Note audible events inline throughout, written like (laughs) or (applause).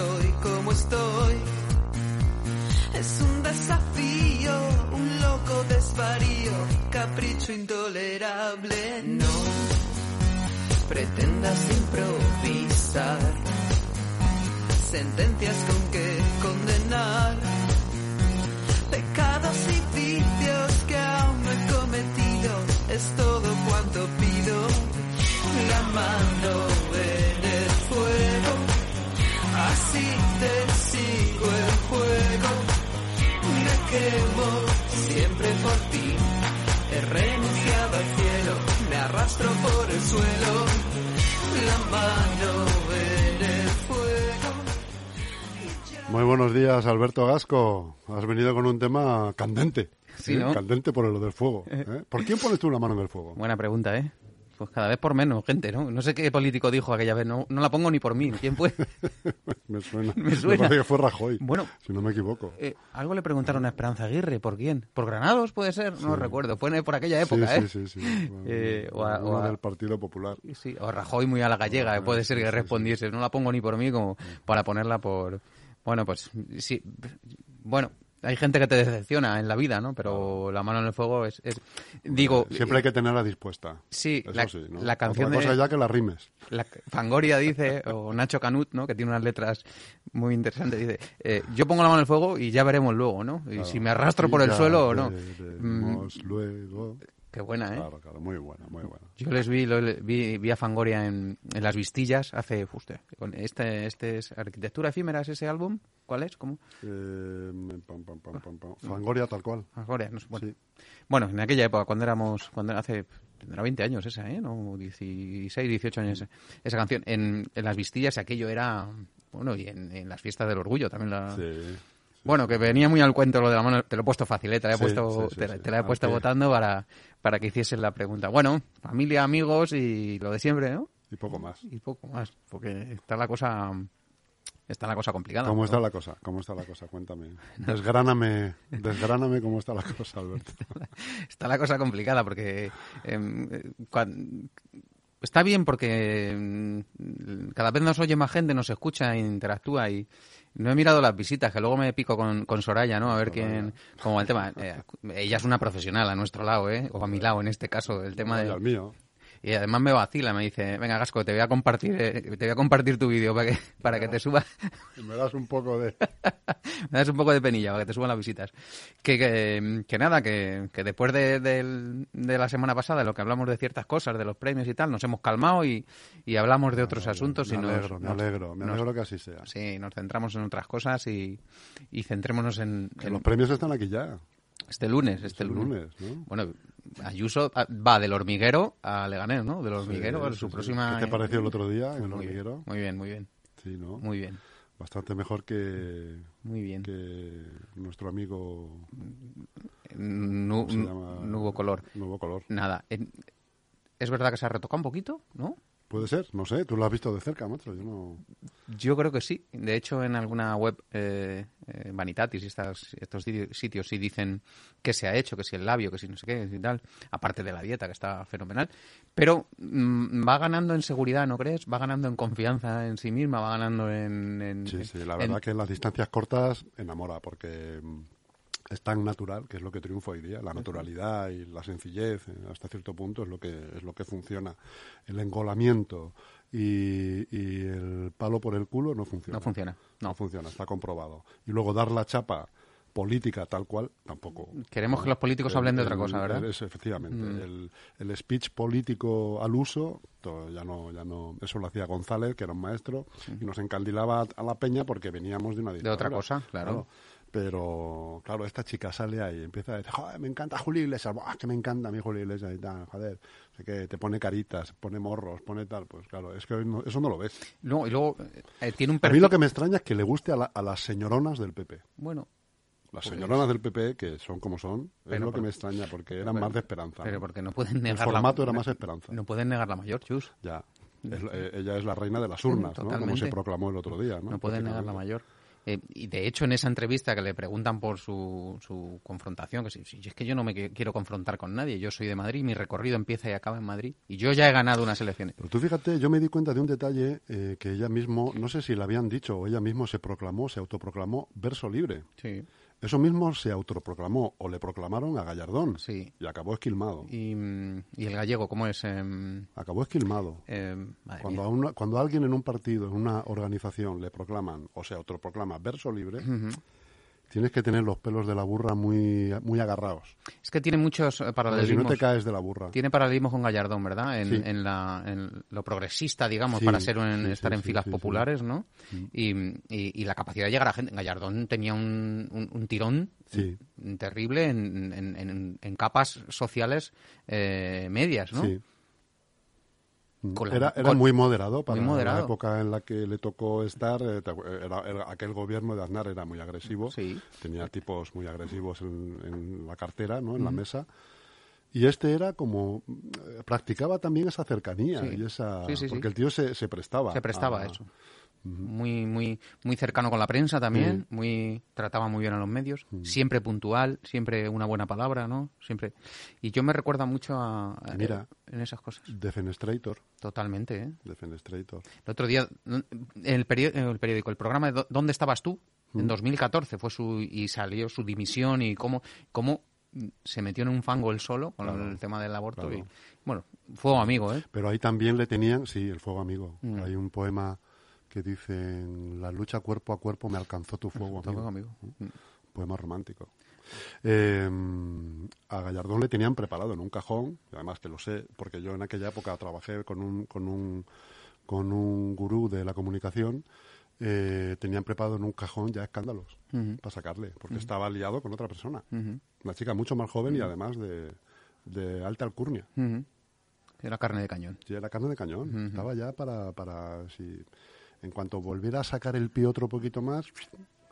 estoy como estoy. Es un desafío, un loco desvarío, capricho intolerable. No pretendas improvisar sentencias con que condenar pecados y vicios que aún no he cometido. Es Quemo siempre por ti. He renunciado al cielo, me arrastro por el suelo. La mano en el fuego. Muy buenos días, Alberto Gasco. Has venido con un tema candente. Sí, ¿eh? ¿no? Candente por lo del fuego. ¿eh? ¿Por quién pones tú la mano en el fuego? Buena pregunta, ¿eh? Pues cada vez por menos gente, ¿no? No sé qué político dijo aquella vez, no, no la pongo ni por mí. ¿Quién fue? (laughs) me suena. (laughs) Me suena. parece que fue Rajoy. Bueno. Si no me equivoco. Eh, algo le preguntaron a Esperanza Aguirre, ¿por quién? ¿Por Granados puede ser? No recuerdo, fue por aquella época, sí, ¿eh? sí, sí, sí. (laughs) Eh, o a- o Uno a- del Partido Popular. Sí, o Rajoy muy a la gallega, puede ser sí, que sí, respondiese. No la pongo ni por mí como para ponerla por... Bueno, pues sí. Bueno, hay gente que te decepciona en la vida, ¿no? Pero la mano en el fuego es... es- Digo... Siempre hay que tenerla dispuesta. Sí, Eso la- sí, ¿no? la canción Otra cosa de- ya que la rimes. La Fangoria dice, o Nacho Canut, ¿no? que tiene unas letras muy interesantes, dice, eh, yo pongo la mano en el fuego y ya veremos luego, ¿no? Y si me arrastro por el ya suelo o no. Mm, luego. Qué buena, ¿eh? Claro, claro, muy buena, muy buena. Yo les vi, lo- vi, vi a Fangoria en, en Las Vistillas hace, usted, con este, este es Arquitectura Efímera, ¿es ese álbum? ¿Cuál es? ¿Cómo? Eh, pam, pam, pam, pam, pam. Fangoria tal cual. Fangoria, no sé, bueno. Sí. Bueno, en aquella época, cuando éramos, cuando hace, tendrá 20 años esa, ¿eh? No, 16, 18 años esa, canción. En, en Las Vistillas aquello era, bueno, y en, en las fiestas del orgullo también la... Sí. Bueno, que venía muy al cuento lo de la mano, te lo he puesto fácil, ¿eh? te la he Sí, puesto, te, te la he puesto votando para, para que hiciesen la pregunta. Bueno, familia, amigos y lo de siempre, ¿no? Y poco más. Y poco más, porque está la cosa, está la cosa complicada. ¿Cómo ¿no? está la cosa? ¿Cómo está la cosa? Cuéntame. (laughs) Desgráname, desgráname cómo está la cosa, Alberto. (laughs) Está la cosa complicada porque em, eh, está bien porque mm, cada vez nos oye más gente, nos escucha e interactúa y no he mirado las visitas, que luego me pico con, con Soraya, ¿no? A ver quién, como el tema, eh, ella es una profesional a nuestro lado, ¿eh? O a mi lado en este caso, el tema de... mío. Y además me vacila, me dice, venga Gasco, te voy a compartir, eh, te voy a compartir tu vídeo para que, para que te suba, Y me das un poco de... (laughs) me das un poco de penilla para que te suban las visitas. Que, que, que nada, que, que después de, del- de la semana pasada, de lo que hablamos de ciertas cosas, de los premios y tal, nos hemos calmado y, y hablamos de otros asuntos. me y nos- alegro, me nos- alegro, me nos- alegro que así sea. Sí, nos centramos en otras cosas y, y centrémonos en, Que en los premios están aquí ya. Este lunes. Este El lunes. lunes, ¿no? Bueno, Ayuso ah, va del hormiguero a Leganés, ¿no? Del hormiguero a su sí, próxima... ¿Qué te pareció el otro día en el Muy bien, hormiguero? muy bien, muy bien, Sí, ¿no? muy bien, Bastante mejor que, muy bien. que nuestro amigo... Nu- ¿cómo se llama? Nuevo color. Nuevo color. Nada. Es verdad que se ha retocado un poquito, ¿no? Puede ser, no sé. Tú lo has visto de cerca, macho. Yo no... Yo creo que sí. De hecho, en alguna web, eh, eh, Vanitatis y estas, estos sitios sí dicen que se ha hecho, que si el labio, que si no sé qué y tal. Aparte de la dieta, que está fenomenal. Pero mm, va ganando en seguridad, ¿no crees? Va ganando en confianza en sí misma, va ganando en... en- Sí, sí, la en- verdad que en las distancias cortas enamora, porque mm, es tan natural, que es lo que triunfa hoy día, la naturalidad y la sencillez, eh, hasta cierto punto es lo que es lo que funciona. El engolamiento y, y el palo por el culo no funciona. No funciona, No no. funciona, está comprobado. Y luego dar la chapa política tal cual tampoco. Queremos que los políticos hablen de otra cosa, ¿verdad? Mm. es- efectivamente. El, el speech político al uso, to- ya no, ya no, eso lo hacía González, que era un maestro, y nos encandilaba a la peña porque veníamos de una De otra dictadura. cosa, claro. Pero, claro, esta chica sale ahí y empieza a decir, joder, me encanta Julio Iglesias, Buah, que me encanta a mí Julio Iglesias y tal, joder, que te pone caritas, pone morros, pone tal, pues claro, es que no- eso no lo ves. Luego, y luego eh, tiene un A mí perfil... lo que me extraña es que le guste a, la- a las señoronas del PP. Bueno, Las señoronas del PP, que son como son, es lo que me extraña, porque eran más de esperanza. pero ¿no? porque no pueden El negar formato la... era más esperanza. No pueden negar la mayor, chus. Ya. Es- eh, ella es la reina de las urnas, (laughs) ¿no? Como se proclamó el otro día, ¿no? No pueden negar la mayor. Eh, y de hecho, en esa entrevista que le preguntan por su, su confrontación, que si, si es que yo no me quiero confrontar con nadie, yo soy de Madrid, mi recorrido empieza y acaba en Madrid, y yo ya he ganado unas elecciones. Pero tú fíjate, yo me di cuenta de un detalle eh, que ella mismo, no sé si le habían dicho o ella mismo se proclamó, se autoproclamó verso libre. Sí. Eso mismo se autoproclamó o le proclamaron a Gallardón Sí. y acabó esquilmado. Y, y el gallego, ¿cómo es? Em, Acabó esquilmado. em, Cuando a, una- cuando a alguien en un partido, en una organización, le proclaman o se autoproclama verso libre, tienes que tener los pelos de la burra muy, muy agarrados. Es que tiene muchos eh, Porque si no paralelismos. te caes de la burra. Tiene paralelismos con Gallardón, ¿verdad? En, Sí. en la, en lo progresista, digamos, Sí, para ser un- sí, estar en filas populares, ¿no? Y, y- y la capacidad de llegar a gente. Gallardón tenía un, un- un tirón terrible en, en- en- en capas sociales eh, medias, ¿no? Sí. Con la- era era con- muy moderado para muy moderado. la época en la que le tocó estar. eh, era- era- aquel gobierno de Aznar era muy agresivo. Sí. Tenía tipos muy agresivos en, en la cartera, ¿no? en la mesa. Y este era como. eh, practicaba también esa cercanía. Sí. y esa Sí, sí, sí. Porque el tío se, se prestaba. Se prestaba a Muy, muy, muy cercano con la prensa también, muy trataba muy bien a los medios, siempre puntual, siempre una buena palabra, ¿no? Siempre. Y yo me recuerda mucho a, a- Mira. en esas cosas. Defenestrator. Totalmente, ¿eh? Defenestrator. El otro día, el, peri- el periódico, el programa de ¿Dónde estabas tú? En 2014 fue su y salió su dimisión y cómo, cómo se metió en un fango él solo con Claro, el tema del aborto. claro. Y, bueno, fuego amigo, ¿eh? Pero ahí también le tenían, sí, el fuego amigo. Mm. Hay un poema que dice, la lucha cuerpo a cuerpo me alcanzó tu fuego amigo. amigo. Mm. Poema romántico. Eh, a Gallardón le tenían preparado en un cajón, y además que lo sé, porque yo en aquella época trabajé con un, con un, con un gurú de la comunicación, eh, tenían preparado en un cajón ya escándalos para sacarle, porque estaba liado con otra persona. Ujú. Una chica mucho más joven y además de, de alta alcurnia. Era carne de cañón. Sí, era carne de cañón. Estaba ya para, para si en cuanto volviera a sacar el pie otro poquito más,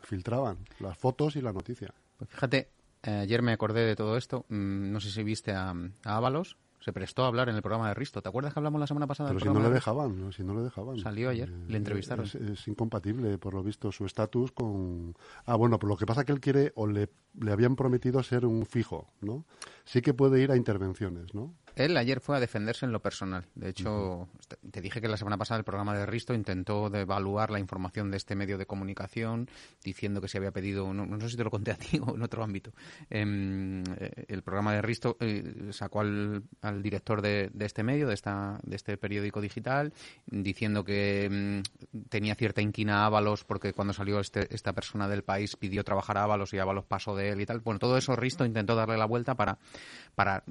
filtraban las fotos y la noticia. Pues fíjate, eh, ayer me acordé de todo esto. mm, no sé si viste a, a Ábalos. Se prestó a hablar en el programa de Risto. ¿Te acuerdas que hablamos la semana pasada? Pero del si no le dejaban, ¿no? si no le dejaban. Eh, Salió ayer, le entrevistaron. Es, es incompatible, por lo visto, su estatus con... Ah, bueno, pero lo que pasa es que él quiere, o le, le habían prometido ser un fijo, ¿no? Sí que puede ir a intervenciones, ¿no? Él ayer fue a defenderse en lo personal. De hecho, te- te dije que la semana pasada el programa de Risto intentó devaluar la información de este medio de comunicación, diciendo que se había pedido, no, no sé si te lo conté a ti (laughs) o en otro ámbito, em, eh, el programa de Risto eh, sacó al, al director de, de este medio, de, esta, de este periódico digital, diciendo que em, tenía cierta inquina a Ábalos porque cuando salió este, esta persona del país pidió trabajar a Ábalos y Ábalos pasó de él y tal. Bueno, todo eso Risto intentó darle la vuelta para, para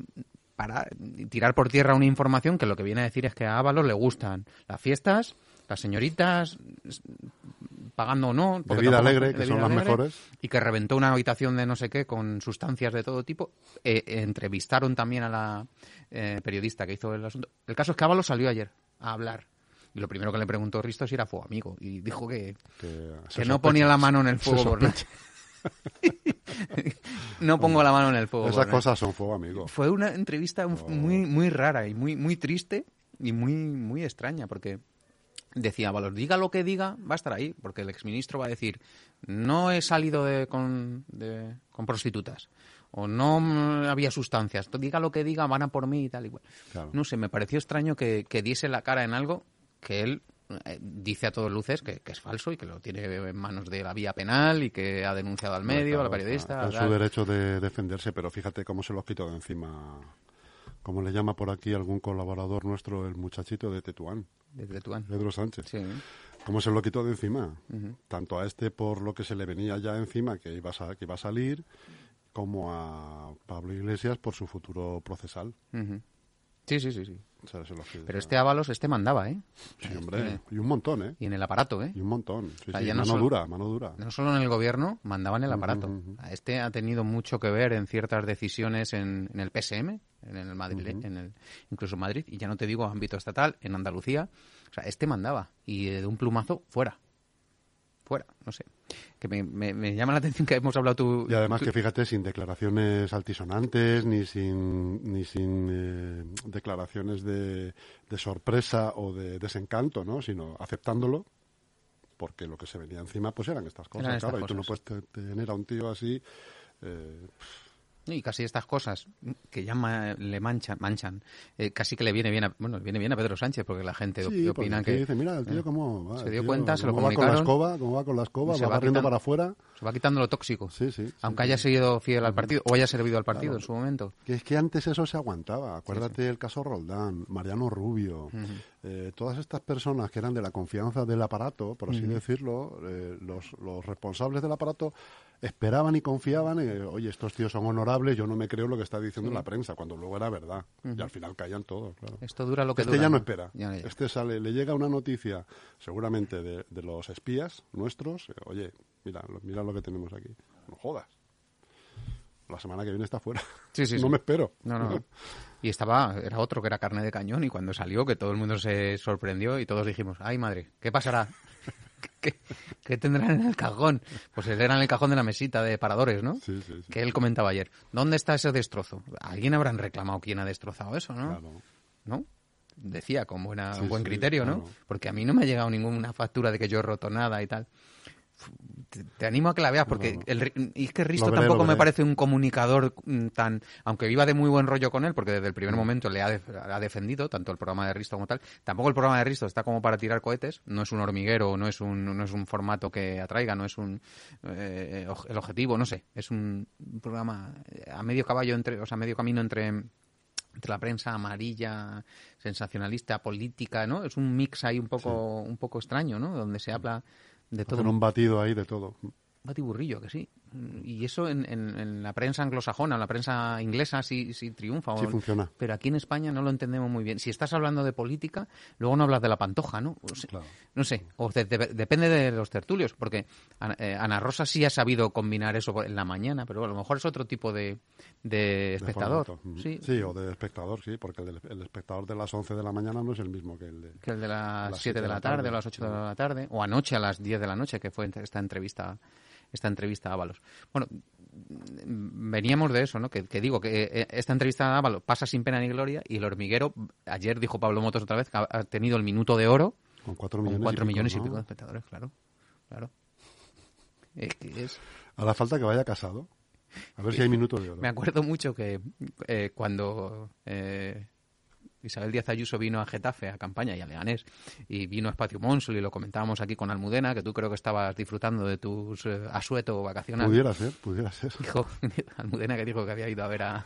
para tirar por tierra una información que lo que viene a decir es que a Ábalos le gustan las fiestas, las señoritas, pagando o no. porque vida alegre, que de son las mejores. Y que reventó una habitación de no sé qué con sustancias de todo tipo. Eh, entrevistaron también a la eh, periodista que hizo el asunto. El caso es que Ábalos salió ayer a hablar. Y lo primero que le preguntó Risto si era fuego amigo. Y dijo que, Que, no ponía la mano en el fuego por nada. (laughs) no pongo la mano en el fuego. Esas cosas son fuego amigo. Fue una entrevista muy, muy rara y muy, muy triste y muy, muy extraña porque decía Valor, diga lo que diga, va a estar ahí, porque el exministro va a decir, no he salido de, con, de- con prostitutas o no había sustancias, diga lo que diga, van a por mí y tal igual. Claro. No sé, me pareció extraño que, que diese la cara en algo que él dice a todas luces que, que es falso y que lo tiene en manos de la vía penal y que ha denunciado al medio, Claro, a la periodista. Es su derecho de defenderse, pero fíjate cómo se los quitó de encima. Como le llama por aquí algún colaborador nuestro, el muchachito de Tetuán, de Tetuán. Pedro Sánchez. Sí. ¿Cómo se lo quitó de encima? Tanto a este por lo que se le venía ya encima, que iba, a, sa- que iba a salir, como a Pablo Iglesias por su futuro procesal. Sí, sí, sí, sí. O sea. Pero este Ábalos, este mandaba, ¿eh? Sí, hombre. Este- Y un montón, ¿eh? Y en el aparato, ¿eh? Y un montón. Sí, O sea, sí, ya no mano solo- dura, mano dura. No solo en el gobierno, mandaba en el aparato. Este ha tenido mucho que ver en ciertas decisiones en, en el PSM, en el Madrid, en el, incluso en Madrid, y ya no te digo ámbito estatal, en Andalucía. O sea, este mandaba. Y de un plumazo, fuera. Fuera, no sé. Que me, me- me llama la atención que hemos hablado tú. Y además tú- que fíjate, sin declaraciones altisonantes, ni sin, ni sin eh, declaraciones de, de sorpresa o de desencanto, ¿no? Sino aceptándolo, porque lo que se venía encima pues eran estas cosas, Eran estas claro, y tú no puedes te- tener a un tío así... eh, Y casi estas cosas que ya ma- le manchan, manchan eh, casi que le viene bien a, bueno, viene bien a Pedro Sánchez, porque la gente sí, opina que dice, mira, el tío eh, cómo va, se el dio tío cuenta, se lo cómo va con la comunicaron. escoba, cómo va con la escoba, Se va va quitando- para afuera. se va quitando lo tóxico. Sí, sí. aunque sí. haya sido fiel al partido o haya servido al partido Claro. en su momento. Que es que antes eso se aguantaba. Acuérdate del caso Roldán, Mariano Rubio, eh, todas estas personas que eran de la confianza del aparato, por así decirlo, eh, los, los responsables del aparato esperaban y confiaban, eh, oye, estos tíos son honorables, yo no me creo lo que está diciendo la prensa, cuando luego era verdad. Y al final caían todos, claro. Esto dura lo que Este dura. ya no espera. Ya. Este sale, le llega una noticia, seguramente de, de los espías nuestros. eh, Oye, mira, lo- mira lo que tenemos aquí. No jodas. La semana que viene está fuera. Sí, sí, (laughs) no sí. me espero. No, no. (laughs) Y estaba, era otro que era carne de cañón y cuando salió que todo el mundo se sorprendió y todos dijimos, ay madre, ¿qué pasará? (laughs) ¿Qué, qué tendrán en el cajón? Pues era en el cajón de la mesita de paradores, ¿no? Sí, sí, sí. Que él comentaba ayer. ¿Dónde está ese destrozo? Alguien habrán reclamado quién ha destrozado eso, ¿no? Claro. ¿No? Decía con buena, buen criterio, ¿no? claro. Porque a mí no me ha llegado ninguna factura de que yo he roto nada y tal. Te, te animo a que la veas porque No, no. el y es que Risto veré, tampoco me parece un comunicador mm, tan aunque iba de muy buen rollo con él porque desde el primer momento le ha, ha defendido tanto el programa de Risto como tal tampoco el programa de Risto está como para tirar cohetes no es un hormiguero no es un no es un formato que atraiga no es un eh, oj- el objetivo no sé es un programa eh, a medio caballo entre o sea medio camino entre entre la prensa amarilla, sensacionalista, política, ¿no? Es un mix ahí un poco, un poco extraño, ¿no? Donde se habla de todo. Hacer un batido ahí de todo. batiburrillo, que sí. Y eso en, en- en la prensa anglosajona, en la prensa inglesa sí, sí triunfa. Sí O- funciona. Pero aquí en España no lo entendemos muy bien. Si estás hablando de política, luego no hablas de la pantoja, ¿no? O sea, Claro. No sé, o de- de- depende de los tertulios, porque Ana, eh, Ana Rosa sí ha sabido combinar eso en la mañana, pero a lo mejor es otro tipo de, de espectador. Mm. Sí, o de espectador, sí, porque el, el espectador de las 11 de la mañana no es el mismo que el de... que el de las las 7 de la tarde, o las 8 de la tarde, o anoche a las 10 de la noche, que fue esta entrevista esta entrevista a Ábalos. Bueno, veníamos de eso, ¿no? Que, que digo que eh, esta entrevista a Ábalos pasa sin pena ni gloria y el hormiguero, ayer dijo Pablo Motos otra vez que ha, tenido el minuto de oro Con 4 con millones, 4 y, pico, millones y ¿no? pico de espectadores, claro. Claro. Es que es... A la falta que vaya casado. A ver si hay (laughs) minutos de oro. Me acuerdo mucho que eh, cuando eh, Isabel Díaz Ayuso vino a Getafe, a Campaña y a Leganés, y vino a Espacio Monsul y lo comentábamos aquí con Almudena, que tú creo que estabas disfrutando de tus eh, asueto vacacional. Pudiera ser, pudiera ser. Dijo (laughs) Almudena que dijo que había ido a ver a,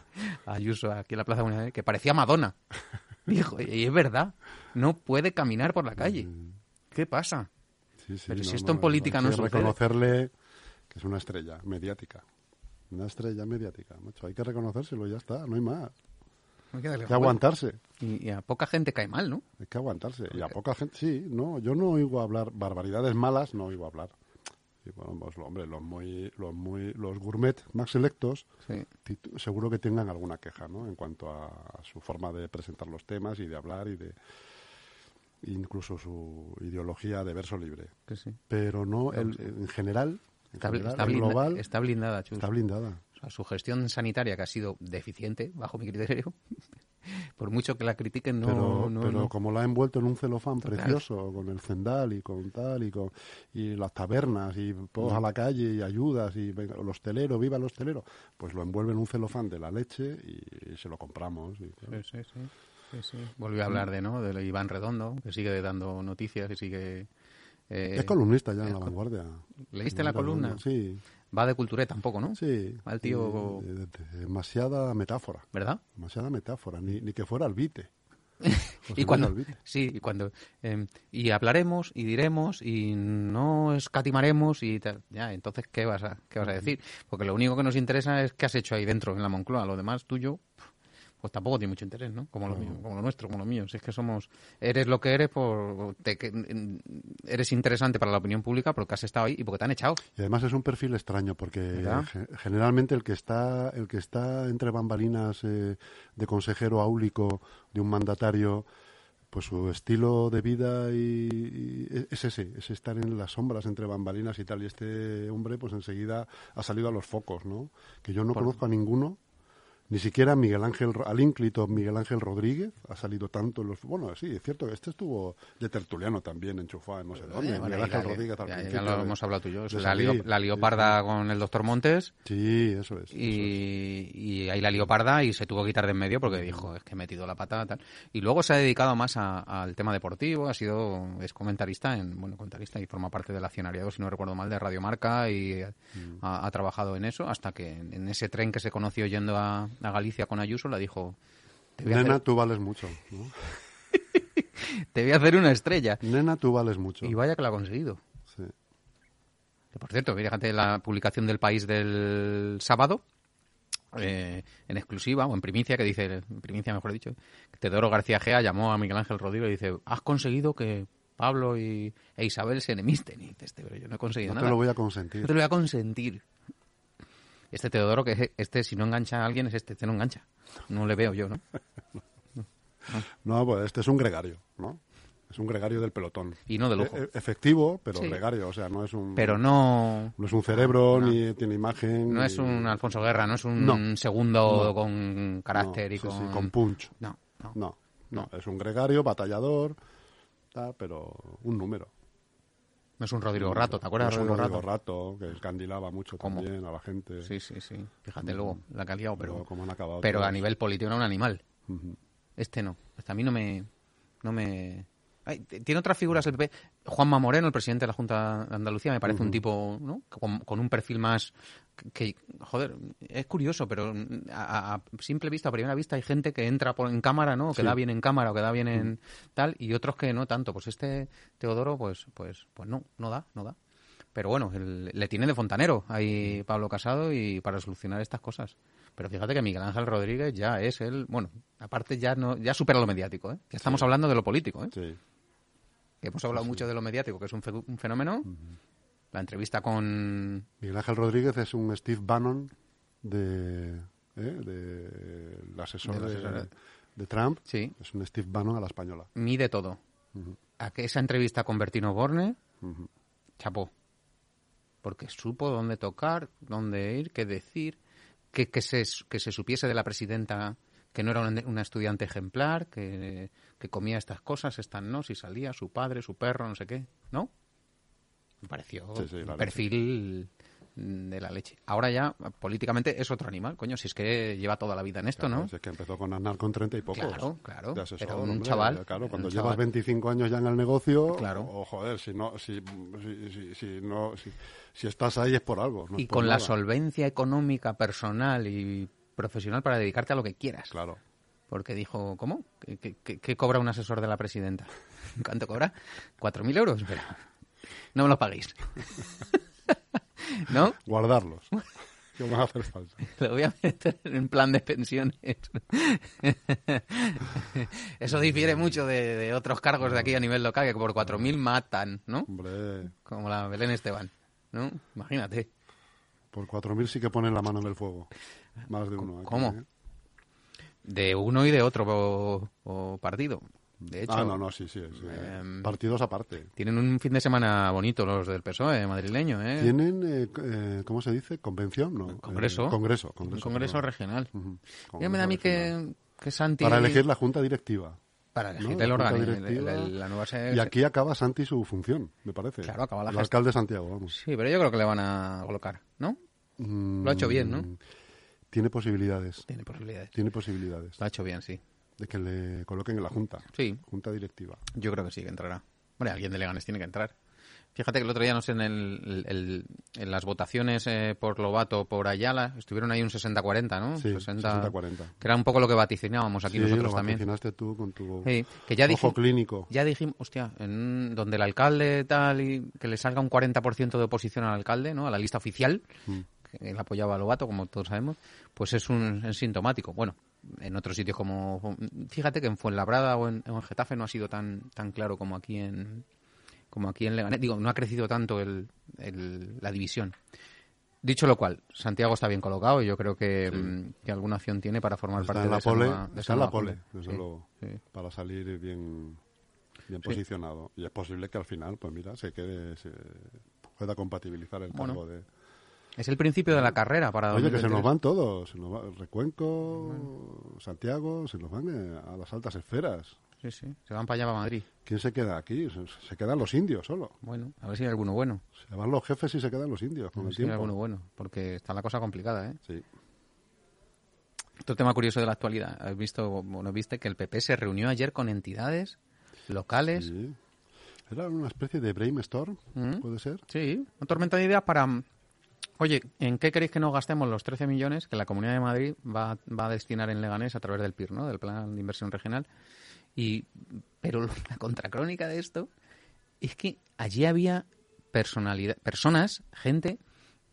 a Ayuso aquí en la Plaza Comunidad, que parecía Madonna. (laughs) Dijo, y es verdad, no puede caminar por la calle. ¿Qué pasa? Sí, sí, Pero si no, esto en no, política no que sucede. reconocerle que es una estrella mediática. Una estrella mediática, macho. Hay que reconocérselo, ya está, no hay más. Hay que darle aguantarse. Y, y a poca gente cae mal, ¿no? Hay que aguantarse. Y a poca gente, sí, no, yo no oigo hablar barbaridades malas, no oigo hablar. Y bueno, pues, hombre, los muy, los muy, los gourmet más selectos, Sí. seguro que tengan alguna queja, ¿no? En cuanto a, a su forma de presentar los temas y de hablar y de incluso su ideología de verso libre. Que sí. Pero no, el- en general, en Está, bli- general, está en blinda- global, está blindada, Chus. está blindada. Sea, su gestión sanitaria, que ha sido deficiente, bajo mi criterio, (laughs) por mucho que la critiquen, no... pero, no- pero no. como la ha envuelto en un celofán Total. precioso, con el cendal y con tal, y con y las tabernas, y todos a la calle, y ayudas, y venga, el hostelero, viva el hostelero, pues lo envuelve en un celofán de la leche y, se lo compramos. y, claro. Sí, sí, sí. Sí, sí. Volvió a hablar de, ¿no? De Iván Redondo, que sigue dando noticias y sigue... eh, es columnista ya en es la vanguardia. ¿Leíste la columna? Sí, Va de cultura tampoco, ¿no? sí. Va el tío- de- de- demasiada metáfora. ¿Verdad? Demasiada metáfora, ni, ni que fuera albite. (laughs) y cuando Albite. sí y cuando eh, y hablaremos y diremos y no escatimaremos y tal. ya entonces qué vas a qué vas a decir porque lo único que nos interesa es qué has hecho ahí dentro en la Moncloa lo demás tuyo pues tampoco tiene mucho interés no como lo mío como lo nuestro como lo mío. Si es que somos eres lo que eres por te- que- eres interesante para la opinión pública porque has estado ahí y porque te han echado. Y además es un perfil extraño porque ¿Verdad? ge- generalmente el que está el que está entre bambalinas eh, de consejero áulico de un mandatario pues su estilo de vida y, y es ese, es estar en las sombras entre bambalinas y tal. Y este hombre pues enseguida ha salido a los focos, ¿no? Que yo no conozco a ninguno Ni siquiera Miguel Ángel, al ínclito Miguel Ángel Rodríguez ha salido tanto en los... Bueno, sí, es cierto que este estuvo de tertuliano también, enchufado en no sé dónde. Eh, bueno, Miguel Ángel la- Rodríguez ya- ya lo de- hemos hablado tú y yo. La, salir. la lió parda con el doctor Montes Sí, eso es. eso es. y, y ahí la lió parda y se tuvo que quitar de en medio porque dijo, es que he metido la pata tal. Y luego se ha dedicado más a- al tema deportivo, ha sido, es comentarista, en, bueno, comentarista y forma parte del accionariado, si no recuerdo mal, de Radio Marca y Mm. ha, ha trabajado en eso hasta que en, en ese tren que se conoció yendo a, a Galicia con Ayuso le dijo, te voy, a Nena, hacer, tú vales mucho. ¿no? (laughs) te voy a hacer una estrella. Nena, tú vales mucho. Y vaya que lo ha conseguido. Sí. Que, por cierto, fíjate la publicación del país del sábado, eh, en exclusiva o en primicia, que dice, en primicia mejor dicho, que Teodoro García Gea llamó a Miguel Ángel Rodrigo y dice, has conseguido que Pablo y, e Isabel se enemisten. Y dice, este, pero yo no he conseguido No nada. te lo voy a No consentir. te lo voy a consentir. Este Teodoro, que es- este, si no engancha a alguien, es este, este no engancha. No le veo yo, ¿no? (laughs) No, pues este es un gregario, ¿no? Es un gregario del pelotón. Y no de lujo. E- e- efectivo, pero Sí. gregario, o sea, no es un... Pero no, No es un cerebro, No. ni tiene imagen. no ni- es un Alfonso Guerra, no es un No. segundo No. con carácter y sí, con... sí, con punch. No, no. No, no, es un gregario, batallador, tal, pero un número. No es un Rodrigo Rato, ¿te acuerdas es de un Rodrigo Rodrigo Rato? Rato, que escandilaba mucho ¿Cómo? también a la gente. Sí, sí, sí. Fíjate luego la que ha liado, pero, Pero han acabado pero a nivel político era un animal. Este no. Este a mí no me... No me... Ay, tiene otras figuras el PP. Juanma Moreno, el presidente de la Junta de Andalucía, me parece un tipo ¿no? con, con un perfil más... Que, joder, es curioso, pero a, a simple vista, a primera vista, hay gente que entra por, en cámara, ¿no? Que Sí. da bien en cámara o que da bien en tal, y otros que no tanto. Pues este Teodoro, pues, pues, pues no, no da, no da. Pero bueno, el- le tiene de fontanero ahí Pablo Casado y para solucionar estas cosas. Pero fíjate que Miguel Ángel Rodríguez ya es el, bueno, aparte ya no ya supera lo mediático, ¿eh? Ya estamos hablando de lo político, ¿eh? Sí. Que hemos hablado mucho de lo mediático, que es un, fe- un fenómeno. La entrevista con Miguel Ángel Rodríguez es un Steve Bannon de, ¿eh? de el asesor de, asesor. de Trump. sí, Es un Steve Bannon a la española. mide todo. A que esa entrevista con Bertino Borne, chapó. Porque supo dónde tocar, dónde ir, qué decir, que, que, se, que se supiese de la presidenta que no era una, una estudiante ejemplar, que, que comía estas cosas, estas no, si salía, su padre, su perro, no sé qué, ¿no? Me pareció Sí, un perfil de la leche. Ahora ya, políticamente, es otro animal, coño, si es que lleva toda la vida en esto, Claro, ¿no? si es que empezó con Aznar con 30 y pocos. Claro, claro, asesor, pero un hombre, chaval, Claro, cuando llevas chaval. 25 años ya en el negocio, Claro. o joder, si no, si, si, si, si no, si, si estás ahí es por algo. no y por con la solvencia económica, personal y profesional para dedicarte a lo que quieras. Claro. Porque dijo, ¿cómo? ¿Qué, qué- cobra un asesor de la presidenta? (laughs) ¿Cuánto cobra? ¿Cuatro mil euros? Pero no me lo paguéis. (laughs) ¿No? Guardarlos. que van a hacer falta. (laughs) Lo voy a meter en plan de pensiones. Eso difiere mucho de, de otros cargos de aquí a nivel local, que por cuatro mil matan, ¿no? Hombre, Como la Belén Esteban, ¿no? Imagínate. por 4.000 sí que ponen la mano en el fuego. Más de uno. aquí, ¿Cómo? ¿eh? De uno y de otro o, o partido. De hecho, ah, no, no, sí, sí. sí. em, Partidos aparte. tienen un fin de semana bonito los del PSOE madrileño, ¿eh? ¿Tienen, eh, eh, cómo se dice? ¿Convención? No. Congreso. Eh, congreso. un Congreso, congreso regional. Ujú, Ya me da a mí que, que Santi... Para elegir la junta directiva. Para elegir el órgano. Y aquí acaba Santi su función, me parece. Claro, acaba la El gest- alcalde de Santiago, vamos. Sí, pero yo creo que le van a colocar, ¿no? Lo ha hecho bien, ¿no? Tiene posibilidades. Tiene posibilidades. Tiene posibilidades Lo ha hecho bien, sí. de que le coloquen en la junta. Sí, Junta directiva. yo creo que sí que entrará. Hombre, alguien de Leganes tiene que entrar. Fíjate que el otro día, no sé, en, el, en las votaciones eh, por Lobato, por Ayala, estuvieron ahí un 60-40, ¿no? Sí, 60-40. Que era un poco lo que vaticinábamos aquí sí, nosotros lo también. vaticinaste tú con tu Sí, que ya ojo clínico. ya dijimos, hostia, en, donde el alcalde tal y que le salga un 40% de oposición al alcalde, ¿no? A la lista oficial, Mm. Él apoyaba a Lobato, como todos sabemos, pues es un es sintomático. Bueno, en otros sitios como, fíjate que en Fuenlabrada o en, en Getafe no ha sido tan tan claro como aquí en como aquí en Leganés. Digo, no ha crecido tanto el, el- la división. Dicho lo cual, Santiago está bien colocado y yo creo que, mm, que alguna acción tiene para formar Está parte de la esa pole, nueva- de esa está en la pole, desde Sí, luego, sí. para salir bien, bien Sí. posicionado. Y es posible que al final, pues mira, se quede, se pueda compatibilizar el Bueno. cargo de, Es el principio de la carrera para Oye, que se 2023. nos van todos. Se nos va Recuenco, Santiago, se nos van eh, a las altas esferas. Sí, sí. Se van para allá, para Madrid. ¿Quién se queda aquí? Se, quedan los indios solo. Bueno, a ver si hay alguno bueno. Se van los jefes y se quedan los indios A con ver el si hay tiempo. alguno bueno. Porque está la cosa complicada, ¿eh? Sí. Otro tema curioso de la actualidad. Has visto, bueno, viste que el PP se reunió ayer con entidades locales. sí. Era una especie de brainstorm, ¿Mm? puede ser. Sí, una tormenta de ideas para... Oye, ¿en qué queréis que nos gastemos los 13 millones que la Comunidad de Madrid va, va a destinar en Leganés a través del PIR, ¿no? Del Plan de Inversión Regional. Y, pero la contracrónica de esto es que allí había personalidad, personas, gente...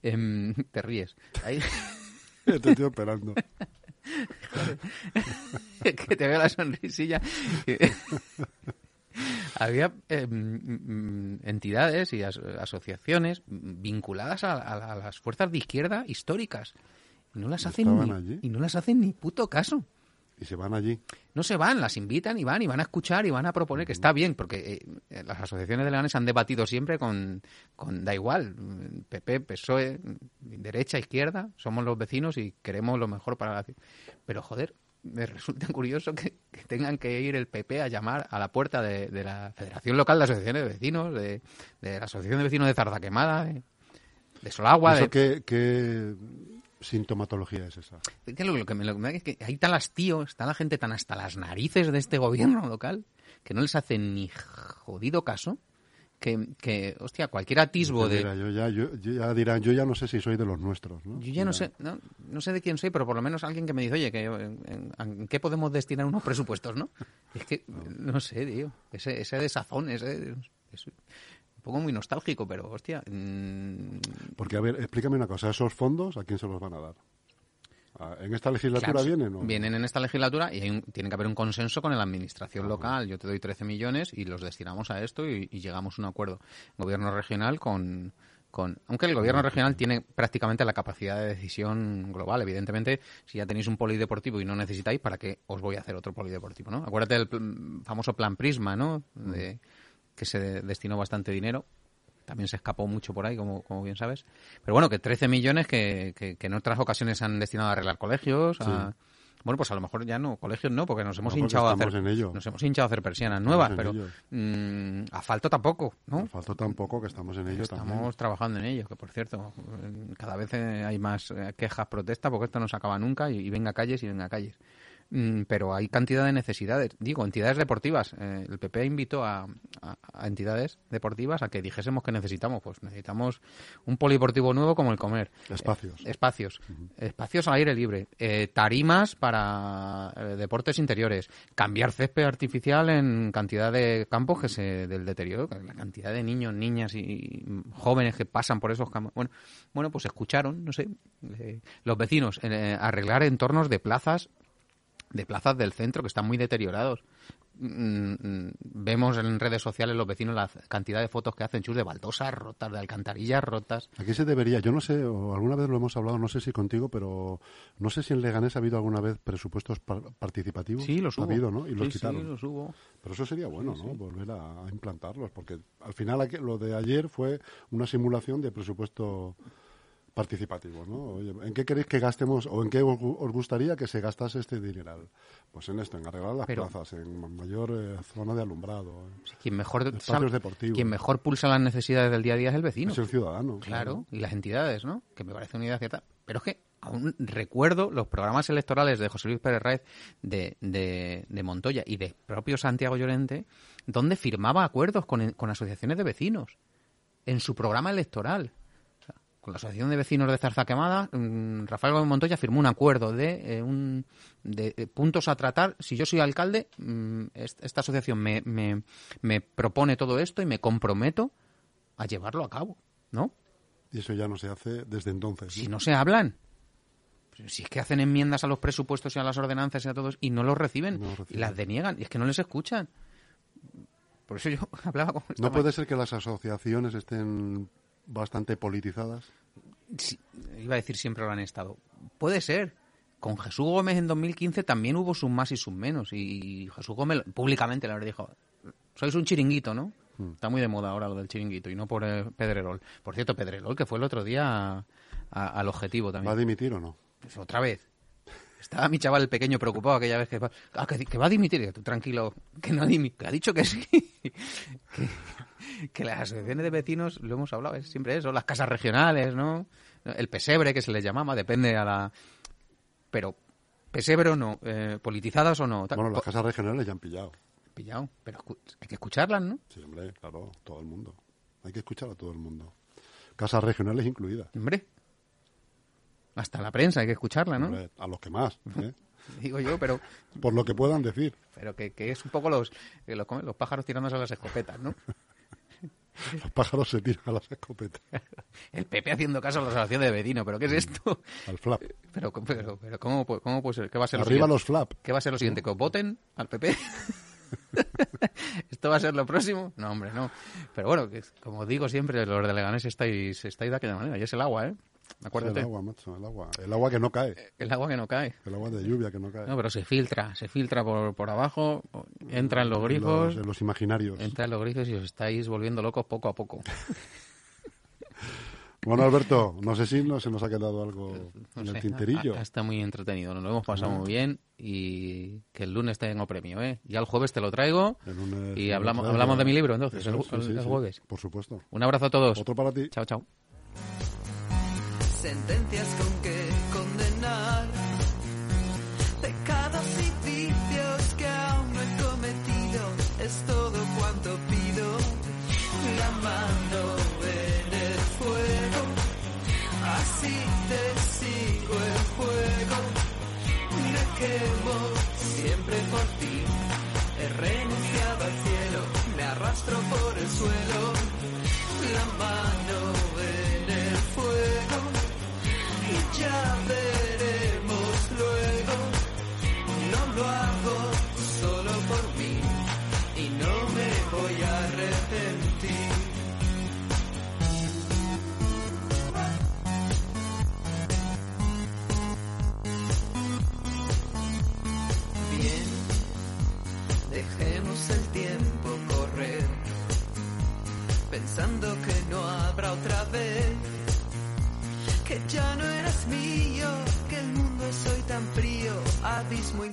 em, (laughs) te ríes. (laughs) Te estoy esperando. (laughs) que te veo la sonrisilla. Había eh, entidades y as- asociaciones vinculadas a, a- a las fuerzas de izquierda históricas. Y no las hacen ni, allí. y no las hacen ni puto caso. Y se van allí. No se van, las invitan y van y van a escuchar y van a proponer que está bien, porque eh, las asociaciones de Leones han debatido siempre con, con da igual, PP, PSOE, mm, derecha, izquierda, somos los vecinos y queremos lo mejor para la ciudad. Pero joder, me resulta (laughs) curioso que, que tengan que ir el PP a llamar a la puerta de, de la Federación Local de Asociaciones de Vecinos, de, de la Asociación de Vecinos de Zardaquemada, de, de Solagua, ¿Eso de, qué, qué sintomatología es esa? que lo, lo que me, lo que me da es que las tíos, está la gente tan hasta las narices de este gobierno local que no les hace ni jodido caso. Que, que hostia, cualquier atisbo de. Mira, yo ya, yo, yo ya dirán, yo ya no sé si soy de los nuestros. ¿no? Yo ya no sé, no, no sé de quién soy, pero por lo menos alguien que me dice, oye, que, en, en- ¿en qué podemos destinar unos presupuestos, no? (laughs) Es que, no sé, tío, ese, ese desazón, ese, es un poco muy nostálgico, pero hostia, mm, Porque, a ver, explícame una cosa. ¿Esos fondos a quién se los van a dar? ¿A- ¿En esta legislatura Claro, vienen? o no? Vienen en esta legislatura y hay un- tiene que haber un consenso con la administración local. Yo te doy 13 millones y los destinamos a esto y, y llegamos a un acuerdo. Gobierno regional con, con... Aunque el gobierno regional tiene prácticamente la capacidad de decisión global. Evidentemente, si ya tenéis un polideportivo y no necesitáis, ¿para qué os voy a hacer otro polideportivo? ¿no? Acuérdate del famoso plan Prisma, ¿no? De- que se de- destinó bastante dinero también se escapó mucho por ahí, como, como bien sabes. Pero bueno, que 13 millones que, que, que en otras ocasiones se han destinado a arreglar colegios. a- Bueno, pues a lo mejor ya no, colegios no, porque nos hemos hinchado a hacer, estamos en ello. nos hemos hinchado a hacer persianas nuevas, pero ello. mm, asfalto tampoco, ¿no? Faltó tampoco que estamos en ello Estamos también. trabajando en ello, que por cierto, cada vez eh, hay más eh, quejas, protestas, porque esto no se acaba nunca y, y venga calles y venga calles. Mm, pero hay cantidad de necesidades. Digo, entidades deportivas. Eh, el PP invitó a, a- a entidades deportivas a que dijésemos que necesitamos. Pues necesitamos un polideportivo nuevo como el comer. Espacios. Eh, espacios. Espacios al aire libre. Eh, tarimas para eh, deportes interiores. Cambiar césped artificial en cantidad de campos que se del deterioro. La cantidad de niños, niñas y, jóvenes que pasan por esos campos. Bueno, bueno pues escucharon, no sé, eh, los vecinos eh, arreglar entornos de plazas de plazas del centro que están muy deteriorados. Mm, mm, Vemos en redes sociales los vecinos la cantidad de fotos que hacen chus de baldosas rotas, de alcantarillas rotas. Aquí se debería, yo no sé, o alguna vez lo hemos hablado, no sé si contigo, pero no sé si en Leganés ha habido alguna vez presupuestos par- participativos. Sí, los Ha hubo. habido, ¿no? Y los Sí, sí, quitaron. los hubo. Pero eso sería bueno, ¿no? Volver a, a implantarlos, porque al final aquí- lo de ayer fue una simulación de presupuesto participativo, ¿no? Oye, ¿en qué queréis que gastemos o en qué os, gu- os gustaría que se gastase este dineral? Pues en esto, en arreglar las Pero- plazas, en mayor eh, zona de alumbrado. Quien mejor, Espacios deportivos. quien mejor pulsa las necesidades del día a día es el vecino. Es el ciudadano. Claro, y las entidades, ¿no? Que me parece una idea cierta. Pero es que aún recuerdo los programas electorales de José Luis Pérez Raez de, de, de Montoya y de propio Santiago Llorente, donde firmaba acuerdos con, con asociaciones de vecinos en su programa electoral. Con la Asociación de Vecinos de Zarza Quemada, mm, Rafael Gómez Montoya firmó un acuerdo de, eh, un, de eh, puntos a tratar. Si yo soy alcalde, mm, est- esta asociación me, me, me propone todo esto y me comprometo a llevarlo a cabo, ¿no? Y eso ya no se hace desde entonces. Si no se hablan. Pero Si es que hacen enmiendas a los presupuestos y a las ordenanzas y a todos y no los reciben, No los y las deniegan, y es que no les escuchan. Por eso yo (laughs) hablaba con ¿No puede ser que las asociaciones estén bastante politizadas? Sí, iba a decir siempre lo han estado. Puede ser. Con Jesús Gómez en 2015 también hubo sus más y sus menos. Y Jesús Gómez públicamente le dijo, sois un chiringuito, ¿no? Está muy de moda ahora lo del chiringuito y no por eh, Pedrerol. Por cierto, Pedrerol, que fue el otro día al objetivo también. ¿Va a dimitir o no? Pues otra vez. Estaba mi chaval el pequeño preocupado aquella vez que va, ah, que, que va a dimitir. Tú tranquilo, que no dimi- que ha dicho que sí. (laughs) que, (laughs) que las asociaciones de vecinos, lo hemos hablado, es siempre eso, las casas regionales, ¿no? El pesebre, que se les llamaba, depende a la... Pero, pesebre o no, eh, politizadas o no. Bueno, las Po- casas regionales ya han pillado. Pillado, pero hay que escucharlas, ¿no? Sí, hombre, claro, todo el mundo. Hay que escuchar a todo el mundo. Casas regionales incluidas. Hombre. Hasta la prensa hay que escucharla, ¿no? Hombre, a los que más. ¿eh? (laughs) Digo yo, pero Por lo que puedan decir. pero que, que es un poco los, que los, los pájaros tirándose a las escopetas, ¿no? (laughs) (laughs) Los pájaros se tiran a las escopetas. (laughs) El PP haciendo caso a la asociación de vecino, pero ¿qué es esto? Al flap. (laughs) Pero, pero, pero ¿cómo, cómo puede ser? ¿Qué va a ser Arriba los flap. ¿Qué va a ser lo siguiente? ¿Que voten al PP? ¿Esto va a ser lo próximo? No, hombre, no. Pero bueno, como digo siempre, los de Leganés estáis, estáis de aquella manera. Y es el agua, ¿eh? Acuérdate. El agua, macho, el agua. El agua que no cae. El agua que no cae. El agua de lluvia que no cae. No, pero se filtra, se filtra por, por abajo, entra en los grifos, los, en los imaginarios. entra en los grifos y os estáis volviendo locos poco a poco. (laughs) Bueno, Alberto, no sé si no se nos ha quedado algo No en el sé, tinterillo. ha- ha- Está muy entretenido, nos lo hemos pasado muy bien y que el lunes tengo premio, ¿eh? Ya el jueves te lo traigo El lunes- y el hablamos, hablamos de mi libro entonces, Eso, el, sí, el- sí, el sí, jueves. Por supuesto. Un abrazo a todos. Otro para ti. Chao, chao. Sentencias con que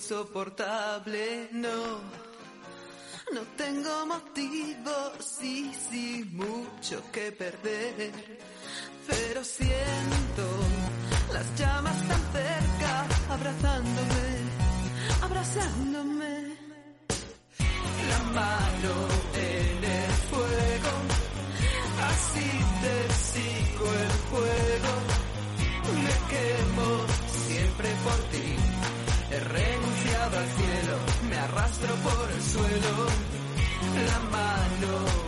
insoportable, no. No tengo motivos, sí, sí, mucho que perder, pero siento las llamas tan cerca, abrazándome, abrazándome. Arrastro por el suelo. La mano